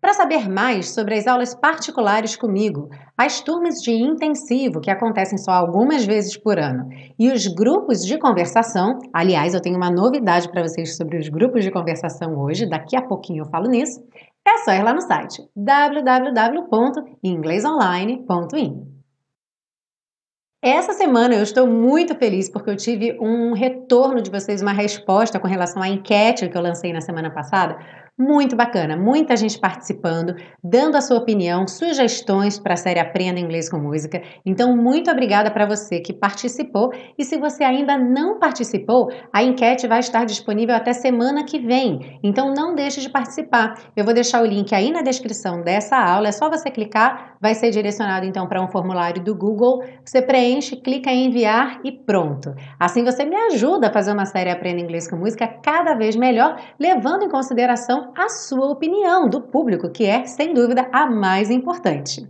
Para saber mais sobre as aulas particulares comigo, as turmas de intensivo, que acontecem só algumas vezes por ano, e os grupos de conversação, aliás, eu tenho uma novidade para vocês sobre os grupos de conversação hoje, daqui a pouquinho eu falo nisso, é só ir lá no site www.inglesonline.in. Essa semana eu estou muito feliz porque eu tive um retorno de vocês, uma resposta com relação à enquete que eu lancei na semana passada, muito bacana, muita gente participando, dando a sua opinião, sugestões para a série Aprenda Inglês com Música. Então, muito obrigada para você que participou. E se você ainda não participou, a enquete vai estar disponível até semana que vem. Então, não deixe de participar. Eu vou deixar o link aí na descrição dessa aula. É só você clicar, vai ser direcionado então para um formulário do Google. Você preenche, clica em enviar e pronto. Assim você me ajuda a fazer uma série Aprenda Inglês com Música cada vez melhor, levando em consideração a sua opinião do público, que é, sem dúvida, a mais importante.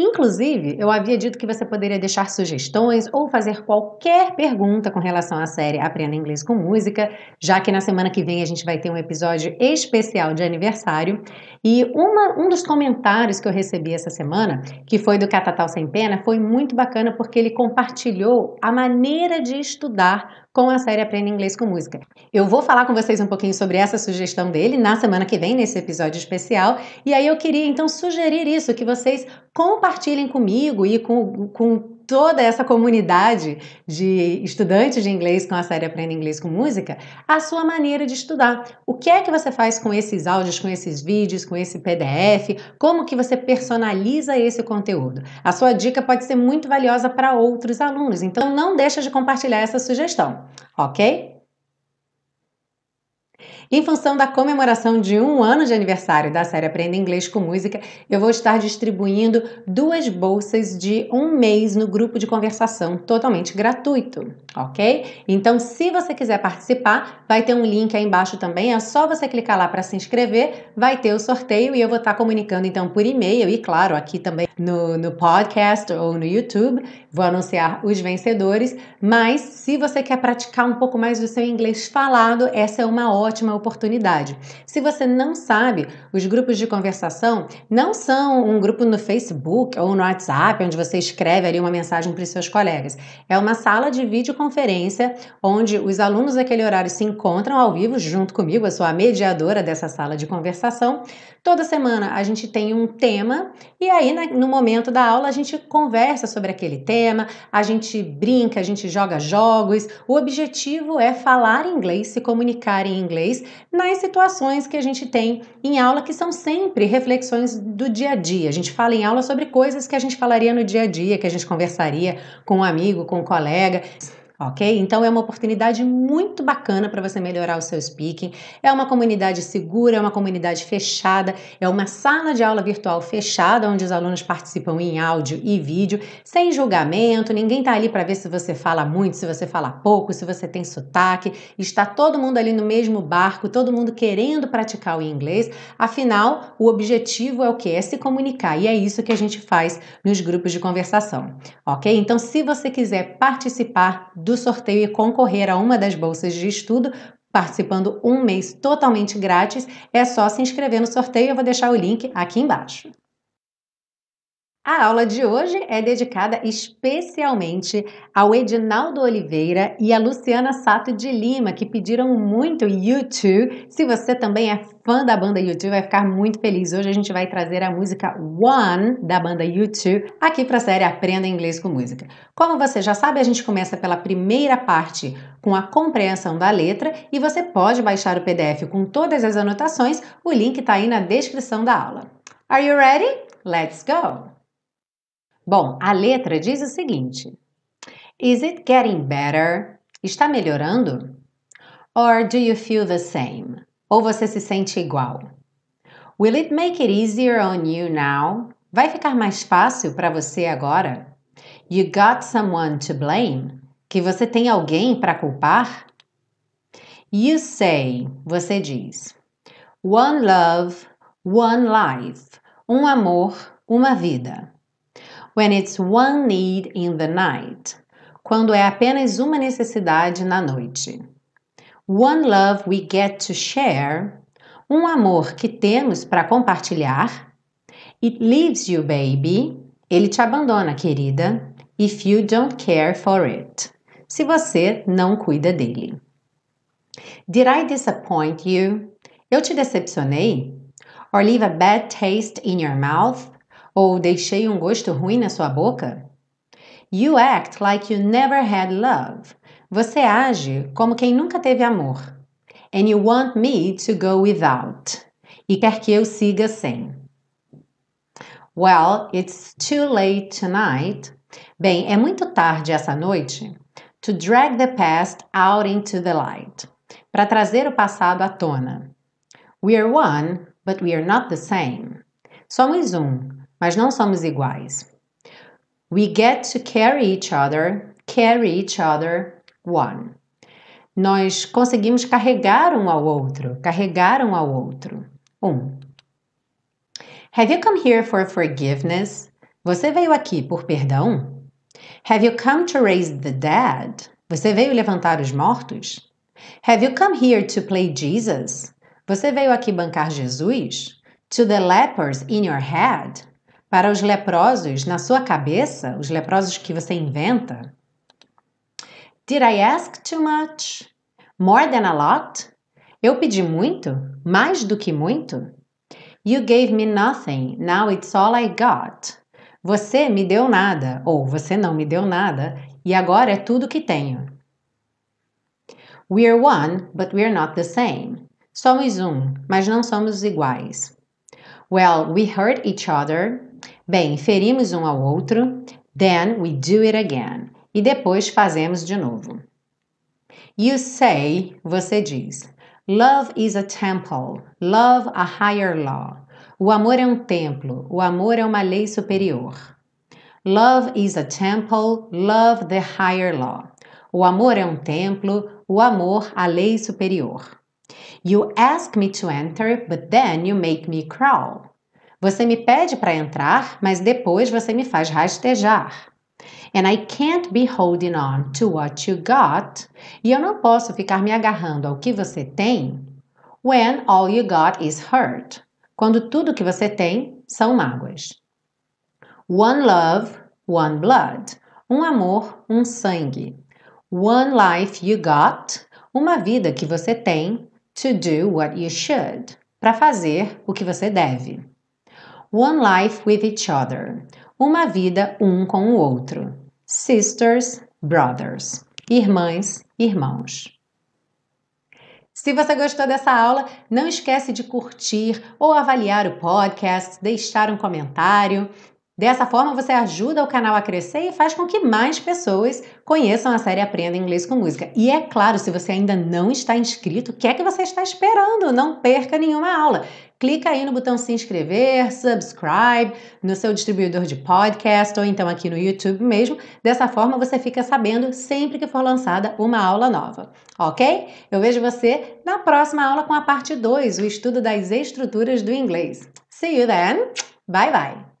Inclusive, eu havia dito que você poderia deixar sugestões ou fazer qualquer pergunta com relação à série Aprenda Inglês com Música, já que na semana que vem a gente vai ter um episódio especial de aniversário. E uma, um dos comentários que eu recebi essa semana, que foi do Catatal Sem Pena, foi muito bacana porque ele compartilhou a maneira de estudar com a série Aprenda Inglês com Música. Eu vou falar com vocês um pouquinho sobre essa sugestão dele na semana que vem, nesse episódio especial. E aí eu queria então sugerir isso, que vocês compartilhem comigo e com, com toda essa comunidade de estudantes de inglês com a série Aprenda Inglês com Música a sua maneira de estudar. O que é que você faz com esses áudios, com esses vídeos, com esse PDF? Como que você personaliza esse conteúdo? A sua dica pode ser muito valiosa para outros alunos, então não deixa de compartilhar essa sugestão, ok? Em função da comemoração de um ano de aniversário da série Aprenda Inglês com Música, eu vou estar distribuindo duas bolsas de um mês no grupo de conversação totalmente gratuito, ok? Então, se você quiser participar, vai ter um link aí embaixo também, é só você clicar lá para se inscrever, vai ter o sorteio e eu vou estar comunicando então por e-mail e, claro, aqui também no, no podcast ou no YouTube, vou anunciar os vencedores. Mas se você quer praticar um pouco mais do seu inglês falado, essa é uma ótima oportunidade. Se você não sabe, os grupos de conversação não são um grupo no Facebook ou no WhatsApp, onde você escreve ali uma mensagem para os seus colegas. É uma sala de videoconferência onde os alunos daquele horário se encontram ao vivo junto comigo, eu sou a mediadora dessa sala de conversação. Toda semana a gente tem um tema e aí no momento da aula a gente conversa sobre aquele tema, a gente brinca, a gente joga jogos. O objetivo é falar inglês, se comunicar em inglês nas situações que a gente tem em aula, que são sempre reflexões do dia a dia. A gente fala em aula sobre coisas que a gente falaria no dia a dia, que a gente conversaria com um amigo, com um colega ok? Então é uma oportunidade muito bacana para você melhorar o seu speaking. É uma comunidade segura, é uma comunidade fechada, é uma sala de aula virtual fechada onde os alunos participam em áudio e vídeo, sem julgamento. Ninguém está ali para ver se você fala muito, se você fala pouco, se você tem sotaque. Está todo mundo ali no mesmo barco, todo mundo querendo praticar o inglês. Afinal, o objetivo é o que? É se comunicar e é isso que a gente faz nos grupos de conversação, ok? Então, se você quiser participar do sorteio e concorrer a uma das bolsas de estudo, participando um mês totalmente grátis, é só se inscrever no sorteio. Eu vou deixar o link aqui embaixo. A aula de hoje é dedicada especialmente ao Edinaldo Oliveira e a Luciana Sato de Lima, que pediram muito YouTube. Se você também é fã da banda YouTube, vai ficar muito feliz. Hoje a gente vai trazer a música One da banda YouTube aqui para a série Aprenda Inglês com Música. Como você já sabe, a gente começa pela primeira parte com a compreensão da letra e você pode baixar o PDF com todas as anotações. O link está aí na descrição da aula. Are you ready? Let's go! Bom, a letra diz o seguinte: Is it getting better? Está melhorando? Or do you feel the same? Ou você se sente igual? Will it make it easier on you now? Vai ficar mais fácil para você agora? You got someone to blame? Que você tem alguém para culpar? You say, você diz. One love, one life. Um amor, uma vida. When it's one need in the night. Quando é apenas uma necessidade na noite. One love we get to share. Um amor que temos para compartilhar. It leaves you, baby. Ele te abandona, querida. If you don't care for it. Se você não cuida dele. Did I disappoint you? Eu te decepcionei? Or leave a bad taste in your mouth? Ou deixei um gosto ruim na sua boca? You act like you never had love. Você age como quem nunca teve amor. And you want me to go without. E quer que eu siga sem. Well, it's too late tonight. Bem, é muito tarde essa noite to drag the past out into the light. Para trazer o passado à tona. We are one, but we are not the same. Somos um, mas não somos iguais. We get to carry each other, carry each other one. Nós conseguimos carregar um ao outro, carregar um ao outro. Um. Have you come here for forgiveness? Você veio aqui por perdão? Have you come to raise the dead? Você veio levantar os mortos? Have you come here to play Jesus? Você veio aqui bancar Jesus? To the lepers in your head? Para os leprosos na sua cabeça, os leprosos que você inventa? Did I ask too much? More than a lot? Eu pedi muito? Mais do que muito? You gave me nothing, now it's all I got. Você me deu nada, ou você não me deu nada, e agora é tudo que tenho. We're one, but we're not the same. Somos um, mas não somos iguais. Well, we hurt each other. Bem, ferimos um ao outro. Then we do it again. E depois fazemos de novo. You say, você diz. Love is a temple. Love a higher law. O amor é um templo. O amor é uma lei superior. Love is a temple. Love the higher law. O amor é um templo. O amor a lei superior. You ask me to enter, but then you make me crawl. Você me pede para entrar, mas depois você me faz rastejar. And I can't be holding on to what you got. E eu não posso ficar me agarrando ao que você tem. When all you got is hurt. Quando tudo que você tem são mágoas. One love, one blood. Um amor, um sangue. One life you got. Uma vida que você tem. To do what you should. Para fazer o que você deve. One life with each other. Uma vida um com o outro. Sisters, brothers. Irmãs, irmãos. Se você gostou dessa aula, não esquece de curtir ou avaliar o podcast, deixar um comentário. Dessa forma, você ajuda o canal a crescer e faz com que mais pessoas conheçam a série Aprenda Inglês com Música. E é claro, se você ainda não está inscrito, o que é que você está esperando? Não perca nenhuma aula. Clica aí no botão se inscrever, subscribe no seu distribuidor de podcast ou então aqui no YouTube mesmo. Dessa forma você fica sabendo sempre que for lançada uma aula nova, ok? Eu vejo você na próxima aula com a parte 2, o estudo das estruturas do inglês. See you then. Bye bye.